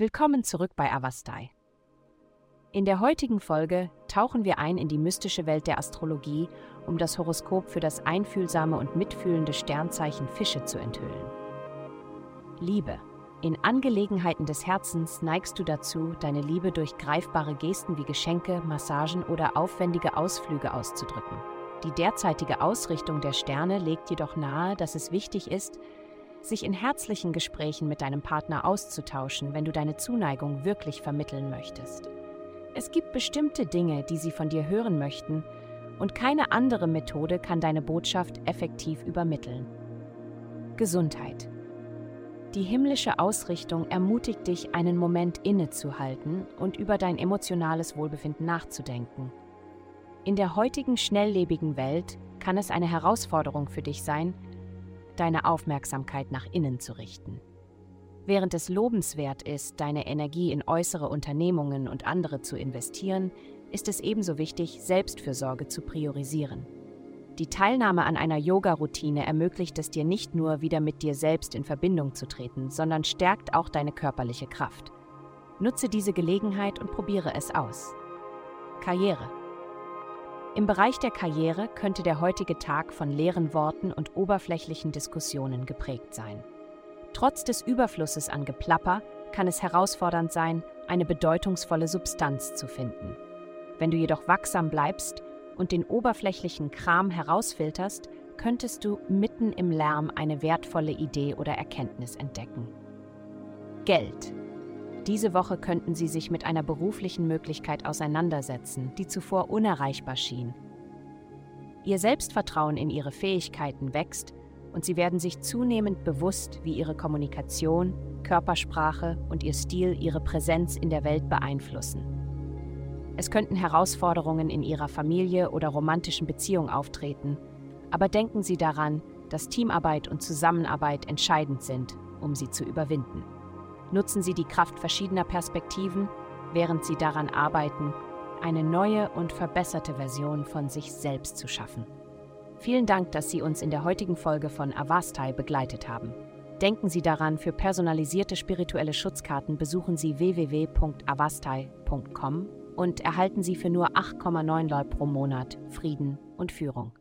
Willkommen zurück bei Avastai. In der heutigen Folge tauchen wir ein in die mystische Welt der Astrologie, um das Horoskop für das einfühlsame und mitfühlende Sternzeichen Fische zu enthüllen. Liebe. In Angelegenheiten des Herzens neigst du dazu, deine Liebe durch greifbare Gesten wie Geschenke, Massagen oder aufwendige Ausflüge auszudrücken. Die derzeitige Ausrichtung der Sterne legt jedoch nahe, dass es wichtig ist, sich in herzlichen Gesprächen mit deinem Partner auszutauschen, wenn du deine Zuneigung wirklich vermitteln möchtest. Es gibt bestimmte Dinge, die sie von dir hören möchten, und keine andere Methode kann deine Botschaft effektiv übermitteln. Gesundheit. Die himmlische Ausrichtung ermutigt dich, einen Moment innezuhalten und über dein emotionales Wohlbefinden nachzudenken. In der heutigen schnelllebigen Welt kann es eine Herausforderung für dich sein, deine Aufmerksamkeit nach innen zu richten. Während es lobenswert ist, deine Energie in äußere Unternehmungen und andere zu investieren, ist es ebenso wichtig, Selbstfürsorge zu priorisieren. Die Teilnahme an einer Yoga-Routine ermöglicht es dir nicht nur, wieder mit dir selbst in Verbindung zu treten, sondern stärkt auch deine körperliche Kraft. Nutze diese Gelegenheit und probiere es aus. Karriere. Im Bereich der Karriere könnte der heutige Tag von leeren Worten und oberflächlichen Diskussionen geprägt sein. Trotz des Überflusses an Geplapper kann es herausfordernd sein, eine bedeutungsvolle Substanz zu finden. Wenn du jedoch wachsam bleibst und den oberflächlichen Kram herausfilterst, könntest du mitten im Lärm eine wertvolle Idee oder Erkenntnis entdecken. Geld. Diese Woche könnten Sie sich mit einer beruflichen Möglichkeit auseinandersetzen, die zuvor unerreichbar schien. Ihr Selbstvertrauen in Ihre Fähigkeiten wächst und Sie werden sich zunehmend bewusst, wie Ihre Kommunikation, Körpersprache und Ihr Stil Ihre Präsenz in der Welt beeinflussen. Es könnten Herausforderungen in Ihrer Familie oder romantischen Beziehung auftreten, aber denken Sie daran, dass Teamarbeit und Zusammenarbeit entscheidend sind, um sie zu überwinden. Nutzen Sie die Kraft verschiedener Perspektiven, während Sie daran arbeiten, eine neue und verbesserte Version von sich selbst zu schaffen. Vielen Dank, dass Sie uns in der heutigen Folge von Avastai begleitet haben. Denken Sie daran, für personalisierte spirituelle Schutzkarten besuchen Sie www.avastai.com und erhalten Sie für nur 8,9 Leute pro Monat Frieden und Führung.